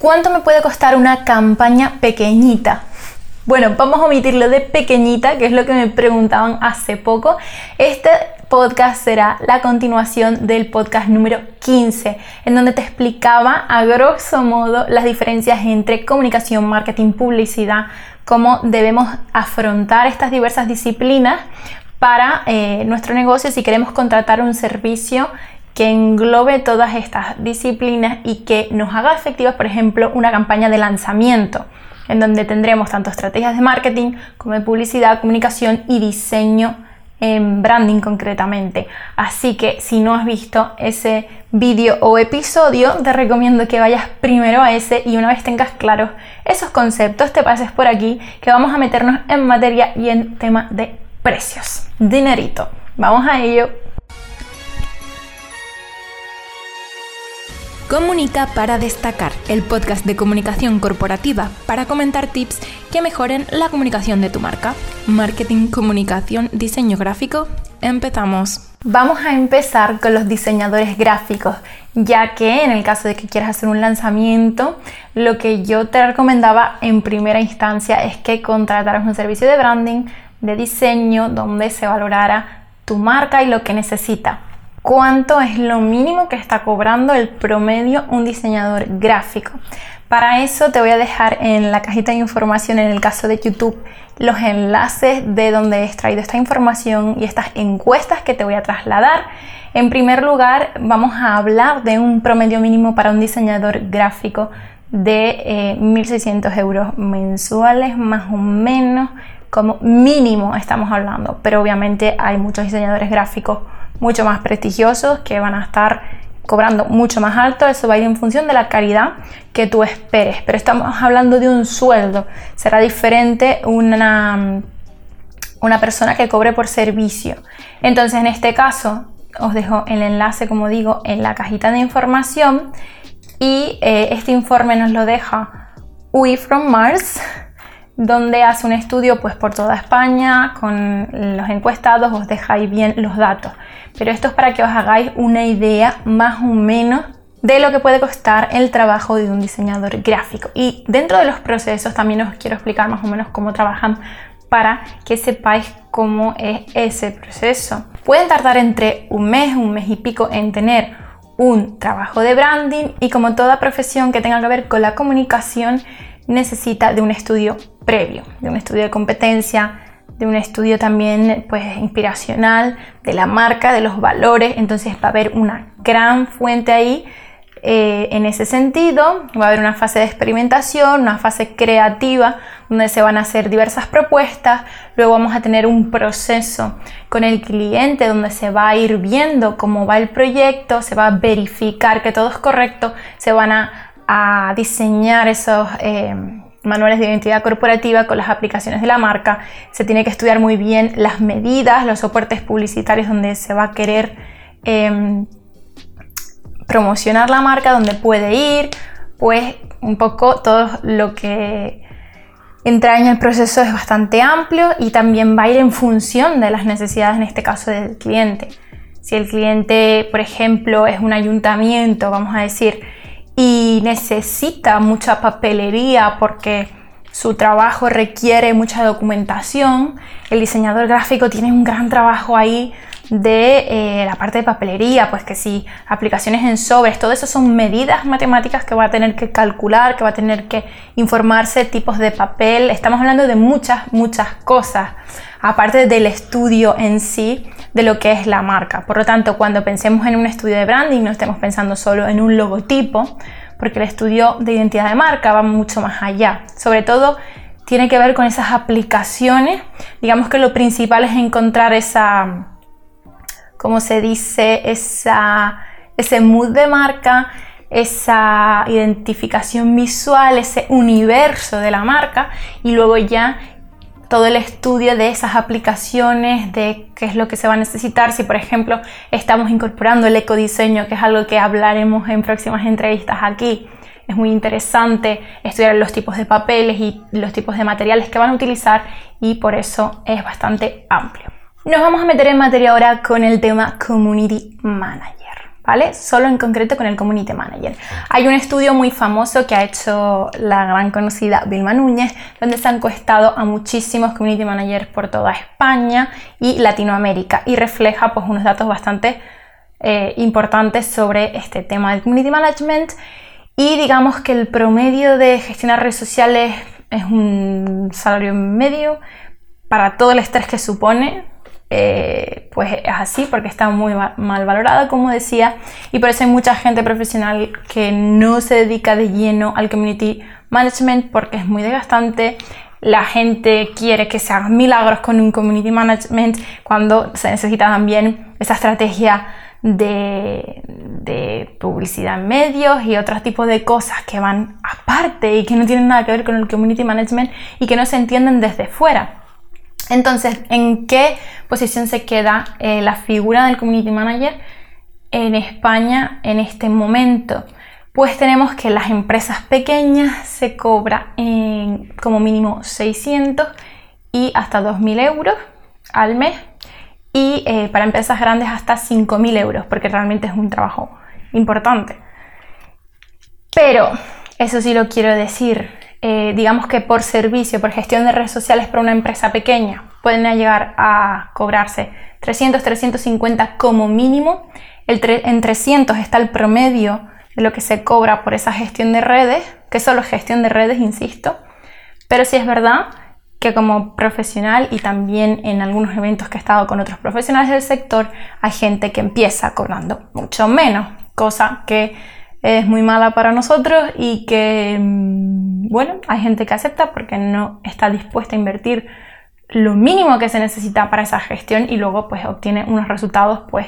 ¿Cuánto me puede costar una campaña pequeñita? Bueno, vamos a omitirlo de pequeñita, que es lo que me preguntaban hace poco. Este podcast será la continuación del podcast número 15, en donde te explicaba a grosso modo las diferencias entre comunicación, marketing, publicidad, cómo debemos afrontar estas diversas disciplinas para eh, nuestro negocio si queremos contratar un servicio que englobe todas estas disciplinas y que nos haga efectivas, por ejemplo, una campaña de lanzamiento, en donde tendremos tanto estrategias de marketing como de publicidad, comunicación y diseño en branding concretamente. Así que si no has visto ese vídeo o episodio, te recomiendo que vayas primero a ese y una vez tengas claros esos conceptos, te pases por aquí, que vamos a meternos en materia y en tema de precios. Dinerito. Vamos a ello. Comunica para destacar, el podcast de comunicación corporativa para comentar tips que mejoren la comunicación de tu marca. Marketing, comunicación, diseño gráfico. Empezamos. Vamos a empezar con los diseñadores gráficos, ya que en el caso de que quieras hacer un lanzamiento, lo que yo te recomendaba en primera instancia es que contrataras un servicio de branding, de diseño, donde se valorara tu marca y lo que necesita cuánto es lo mínimo que está cobrando el promedio un diseñador gráfico. Para eso te voy a dejar en la cajita de información en el caso de YouTube los enlaces de donde he extraído esta información y estas encuestas que te voy a trasladar. En primer lugar, vamos a hablar de un promedio mínimo para un diseñador gráfico de 1.600 eh, euros mensuales, más o menos, como mínimo estamos hablando. Pero obviamente hay muchos diseñadores gráficos mucho más prestigiosos que van a estar cobrando mucho más alto, eso va a ir en función de la calidad que tú esperes, pero estamos hablando de un sueldo, será diferente una, una persona que cobre por servicio. Entonces en este caso os dejo el enlace, como digo, en la cajita de información. Y eh, este informe nos lo deja We From Mars donde hace un estudio pues por toda España con los encuestados, os dejáis bien los datos. Pero esto es para que os hagáis una idea más o menos de lo que puede costar el trabajo de un diseñador gráfico. Y dentro de los procesos también os quiero explicar más o menos cómo trabajan para que sepáis cómo es ese proceso. Pueden tardar entre un mes, un mes y pico en tener un trabajo de branding y como toda profesión que tenga que ver con la comunicación necesita de un estudio previo, de un estudio de competencia, de un estudio también pues inspiracional de la marca, de los valores, entonces va a haber una gran fuente ahí eh, en ese sentido, va a haber una fase de experimentación, una fase creativa donde se van a hacer diversas propuestas, luego vamos a tener un proceso con el cliente donde se va a ir viendo cómo va el proyecto, se va a verificar que todo es correcto, se van a a diseñar esos eh, manuales de identidad corporativa con las aplicaciones de la marca. Se tiene que estudiar muy bien las medidas, los soportes publicitarios donde se va a querer em, promocionar la marca, donde puede ir, pues un poco todo lo que entra en el proceso es bastante amplio y también va a ir en función de las necesidades, en este caso del cliente. Si el cliente, por ejemplo, es un ayuntamiento, vamos a decir, y necesita mucha papelería porque su trabajo requiere mucha documentación. El diseñador gráfico tiene un gran trabajo ahí de eh, la parte de papelería, pues que si aplicaciones en sobres, todo eso son medidas matemáticas que va a tener que calcular, que va a tener que informarse, tipos de papel, estamos hablando de muchas, muchas cosas, aparte del estudio en sí de lo que es la marca. Por lo tanto, cuando pensemos en un estudio de branding, no estemos pensando solo en un logotipo, porque el estudio de identidad de marca va mucho más allá. Sobre todo, tiene que ver con esas aplicaciones. Digamos que lo principal es encontrar esa, ¿cómo se dice? Esa, ese mood de marca, esa identificación visual, ese universo de la marca y luego ya todo el estudio de esas aplicaciones, de qué es lo que se va a necesitar, si por ejemplo estamos incorporando el ecodiseño, que es algo que hablaremos en próximas entrevistas aquí. Es muy interesante estudiar los tipos de papeles y los tipos de materiales que van a utilizar y por eso es bastante amplio. Nos vamos a meter en materia ahora con el tema Community Manager. ¿vale? Solo en concreto con el Community Manager. Hay un estudio muy famoso que ha hecho la gran conocida Vilma Núñez, donde se han encuestado a muchísimos Community Managers por toda España y Latinoamérica y refleja pues unos datos bastante eh, importantes sobre este tema del Community Management y digamos que el promedio de gestionar redes sociales es un salario medio para todo el estrés que supone, eh, pues es así porque está muy mal valorada, como decía, y por eso hay mucha gente profesional que no se dedica de lleno al community management porque es muy desgastante. La gente quiere que se hagan milagros con un community management cuando se necesita también esa estrategia de, de, publicidad en medios y otros tipos de cosas que van aparte y que no tienen nada que ver con el community management y que no se entienden desde fuera. Entonces, ¿en qué posición se queda eh, la figura del Community Manager en España en este momento? Pues tenemos que las empresas pequeñas se cobra en como mínimo 600 y hasta 2.000 euros al mes y eh, para empresas grandes hasta 5.000 euros porque realmente es un trabajo importante. Pero, eso sí lo quiero decir, eh, digamos que por servicio, por gestión de redes sociales para una empresa pequeña, pueden llegar a cobrarse 300, 350 como mínimo. en 300 está el promedio de lo que se cobra por esa gestión de redes, que solo es gestión de redes, insisto. Pero sí es verdad que como profesional y también en algunos eventos que he estado con otros profesionales del sector, hay gente que empieza cobrando mucho menos, cosa que es muy mala para nosotros y que, mm, bueno, hay gente que acepta porque no está dispuesta a invertir lo mínimo que se necesita para esa gestión y luego pues obtiene unos resultados pues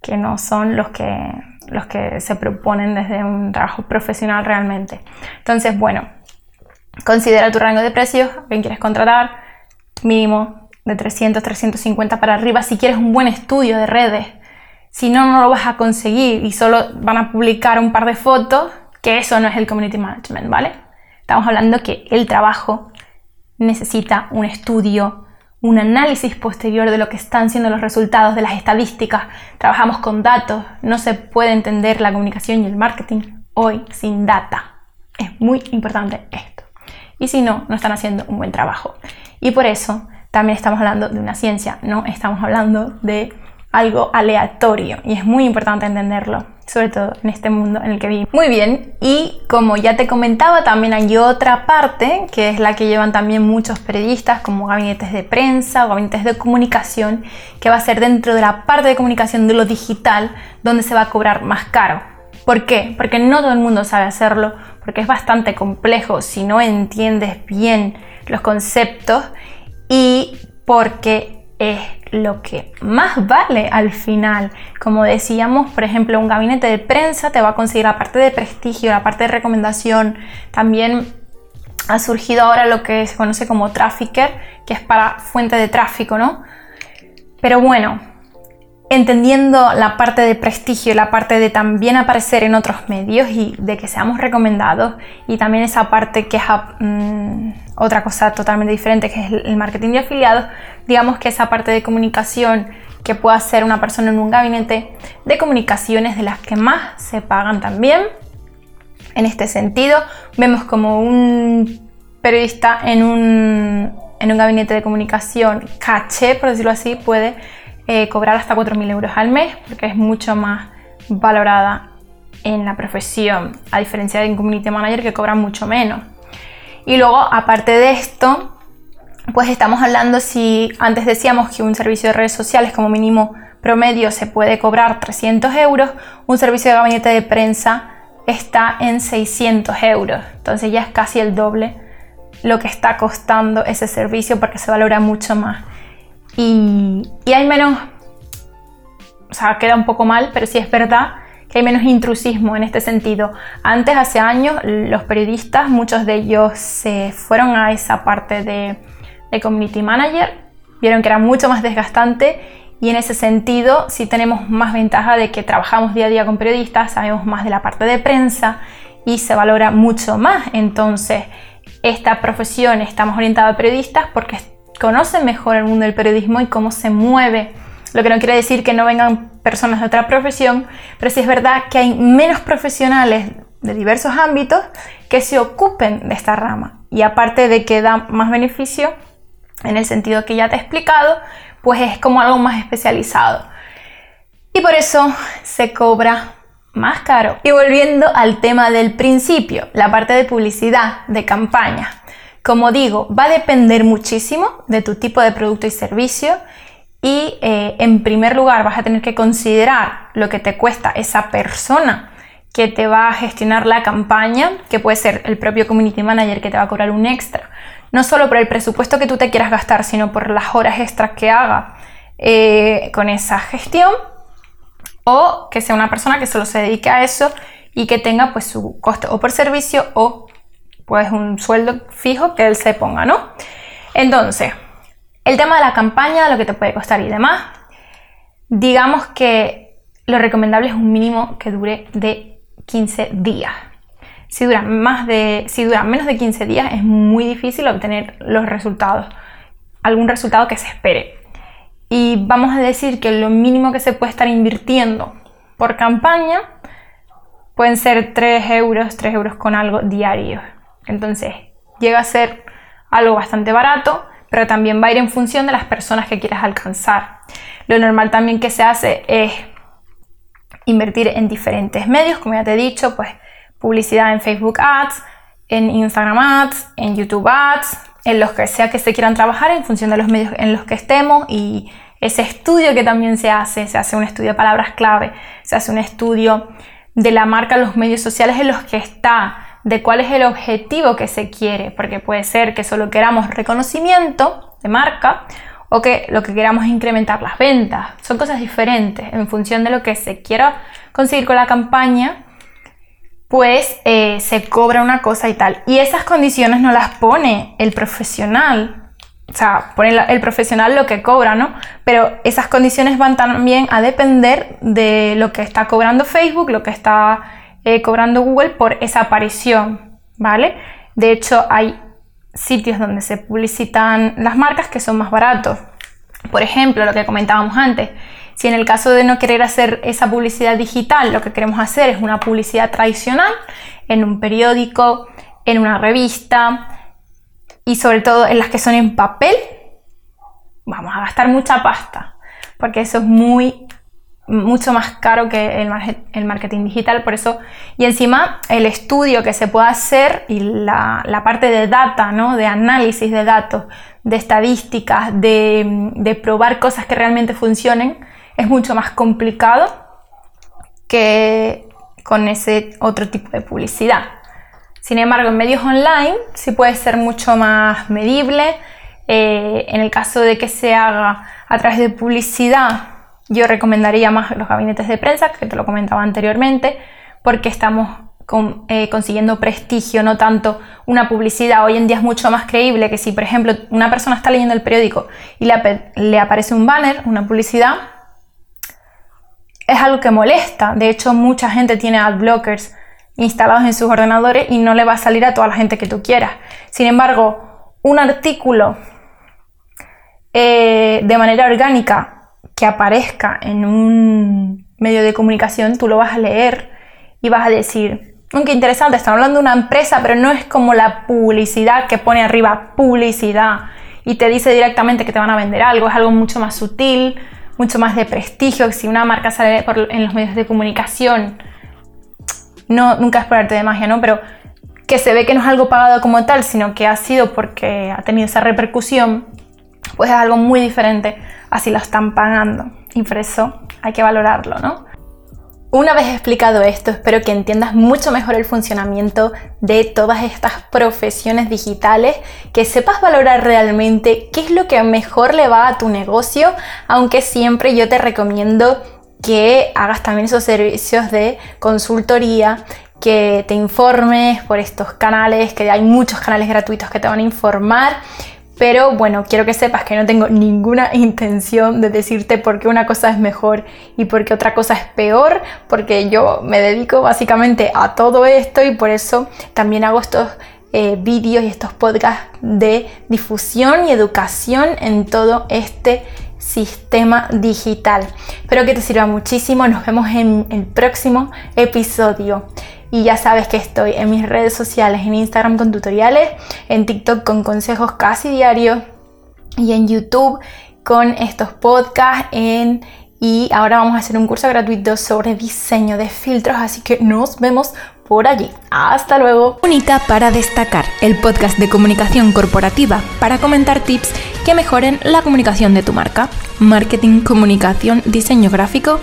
que no son los que, los que se proponen desde un trabajo profesional realmente. Entonces, bueno, considera tu rango de precios, a quién quieres contratar, mínimo de 300, 350 para arriba si quieres un buen estudio de redes si no, no lo vas a conseguir y solo van a publicar un par de fotos, que eso no es el community management, ¿vale? Estamos hablando que el trabajo necesita un estudio, un análisis posterior de lo que están siendo los resultados de las estadísticas. Trabajamos con datos, no se puede entender la comunicación y el marketing hoy sin data. Es muy importante esto. Y si no, no están haciendo un buen trabajo. Y por eso también estamos hablando de una ciencia, no estamos hablando de algo aleatorio y es muy importante entenderlo, sobre todo en este mundo en el que vivimos. Muy bien, y como ya te comentaba, también hay otra parte que es la que llevan también muchos periodistas como gabinetes de prensa o gabinetes de comunicación, que va a ser dentro de la parte de comunicación de lo digital donde se va a cobrar más caro. ¿Por qué? Porque no todo el mundo sabe hacerlo, porque es bastante complejo si no entiendes bien los conceptos y porque es lo que más vale al final. Como decíamos, por ejemplo, un gabinete de prensa te va a conseguir la parte de prestigio, la parte de recomendación. También ha surgido ahora lo que se conoce como trafficker, que es para fuente de tráfico, ¿no? Pero bueno, entendiendo la parte de prestigio, la parte de también aparecer en otros medios y de que seamos recomendados y también esa parte que es mm, otra cosa totalmente diferente que es el marketing de afiliados, digamos que esa parte de comunicación que pueda hacer una persona en un gabinete de comunicaciones de las que más se pagan también. En este sentido, vemos como un periodista en un, en un gabinete de comunicación caché, por decirlo así, puede eh, cobrar hasta 4.000 euros al mes porque es mucho más valorada en la profesión, a diferencia de un community manager que cobra mucho menos. Y luego, aparte de esto, pues estamos hablando si antes decíamos que un servicio de redes sociales como mínimo promedio se puede cobrar 300 euros, un servicio de gabinete de prensa está en 600 euros. Entonces ya es casi el doble lo que está costando ese servicio porque se valora mucho más y, hay menos, o sea, queda un poco mal, pero sí es verdad que hay menos intrusismo en este sentido. Antes, hace años, los periodistas, muchos de ellos se fueron a esa parte de, de community manager, vieron que era mucho más desgastante y en ese sentido sí tenemos más ventaja de que trabajamos día a día con periodistas, sabemos más de la parte de prensa y se valora mucho más. Entonces, esta profesión está más orientada a periodistas porque conocen mejor el mundo del periodismo y cómo se mueve lo que no quiere decir que no vengan personas de otra profesión, pero sí es verdad que hay menos profesionales de diversos ámbitos que se ocupen de esta rama. Y aparte de que da más beneficio, en el sentido que ya te he explicado, pues es como algo más especializado. Y por eso se cobra más caro. Y volviendo al tema del principio, la parte de publicidad, de campaña. Como digo, va a depender muchísimo de tu tipo de producto y servicio y eh, en primer lugar vas a tener que considerar lo que te cuesta esa persona que te va a gestionar la campaña, que puede ser el propio community manager que te va a cobrar un extra, no solo por el presupuesto que tú te quieras gastar, sino por las horas extras que haga eh, con esa gestión, o que sea una persona que solo se dedique a eso y que tenga pues su coste o por servicio o pues un sueldo fijo que él se ponga, ¿no? Entonces, el tema de la campaña, lo que te puede costar y demás, digamos que lo recomendable es un mínimo que dure de 15 días. Si dura, más de, si dura menos de 15 días es muy difícil obtener los resultados, algún resultado que se espere. Y vamos a decir que lo mínimo que se puede estar invirtiendo por campaña pueden ser 3 euros, 3 euros con algo diario. Entonces llega a ser algo bastante barato pero también va a ir en función de las personas que quieras alcanzar. Lo normal también que se hace es invertir en diferentes medios, como ya te he dicho, pues publicidad en Facebook Ads, en Instagram Ads, en YouTube Ads, en los que sea que se quieran trabajar en función de los medios en los que estemos y ese estudio que también se hace, se hace un estudio de palabras clave, se hace un estudio de la marca, los medios sociales en los que está, de cuál es el objetivo que se quiere, porque puede ser que solo queramos reconocimiento de marca o que lo que queramos es incrementar las ventas. Son cosas diferentes en función de lo que se quiera conseguir con la campaña, pues eh, se cobra una cosa y tal. Y esas condiciones no las pone el profesional. O sea, pone el profesional lo que cobra, ¿no? Pero esas condiciones van también a depender de lo que está cobrando Facebook, lo que está eh, cobrando Google por esa aparición, ¿vale? De hecho, hay sitios donde se publicitan las marcas que son más baratos. Por ejemplo, lo que comentábamos antes, si en el caso de no querer hacer esa publicidad digital, lo que queremos hacer es una publicidad tradicional en un periódico, en una revista y sobre todo en las que son en papel, vamos a gastar mucha pasta, porque eso es muy mucho más caro que el, marketing digital, por eso, y encima el estudio que se puede hacer y la, parte de data, ¿no? de análisis de datos, de estadísticas, de, de, probar cosas que realmente funcionen, es mucho más complicado que con ese otro tipo de publicidad. Sin embargo, en medios online sí puede ser mucho más medible. Eh, en el caso de que se haga a través de publicidad, yo recomendaría más los gabinetes de prensa, que te lo comentaba anteriormente, porque estamos eh, consiguiendo prestigio, no tanto una publicidad. Hoy en día es mucho más creíble que si, por ejemplo, una persona está leyendo el periódico y le, le aparece un banner, una publicidad, es algo que molesta. De hecho, mucha gente tiene ad blockers instalados en sus ordenadores y no le va a salir a toda la gente que tú quieras. Sin embargo, un artículo eh, de manera orgánica que aparezca en un medio de comunicación, tú lo vas a leer y vas a decir, aunque interesante, están hablando de una empresa, pero no es como la publicidad que pone arriba publicidad y te dice directamente que te van a vender algo, es algo mucho más sutil, mucho más de prestigio, que si una marca sale en los medios de comunicación, no, nunca es por arte de magia, ¿no? Pero que se ve que no es algo pagado como tal, sino que ha sido porque ha tenido esa repercusión, pues es algo muy diferente así lo están pagando. Y por eso hay que valorarlo, ¿no? Una vez explicado esto, espero que entiendas mucho mejor el funcionamiento de todas estas profesiones digitales, que sepas valorar realmente qué es lo que mejor le va a tu negocio, aunque siempre yo te recomiendo que hagas también esos servicios de consultoría, que te informes por estos canales, que hay muchos canales gratuitos que te van a informar pero bueno, quiero que sepas que no tengo ninguna intención de decirte por qué una cosa es mejor y por qué otra cosa es peor, porque yo me dedico básicamente a todo esto y por eso también hago estos eh, vídeos y estos podcasts de difusión y educación en todo este sistema digital. Espero que te sirva muchísimo. Nos vemos en el próximo episodio. Y ya sabes que estoy en mis redes sociales, en Instagram con tutoriales, en TikTok con consejos casi diarios y en YouTube con estos podcasts y ahora vamos a hacer un curso gratuito sobre diseño de filtros, así que nos vemos por allí. Hasta luego. Única para destacar, el podcast de comunicación corporativa para comentar tips que mejoren la comunicación de tu marca. Marketing, comunicación, diseño gráfico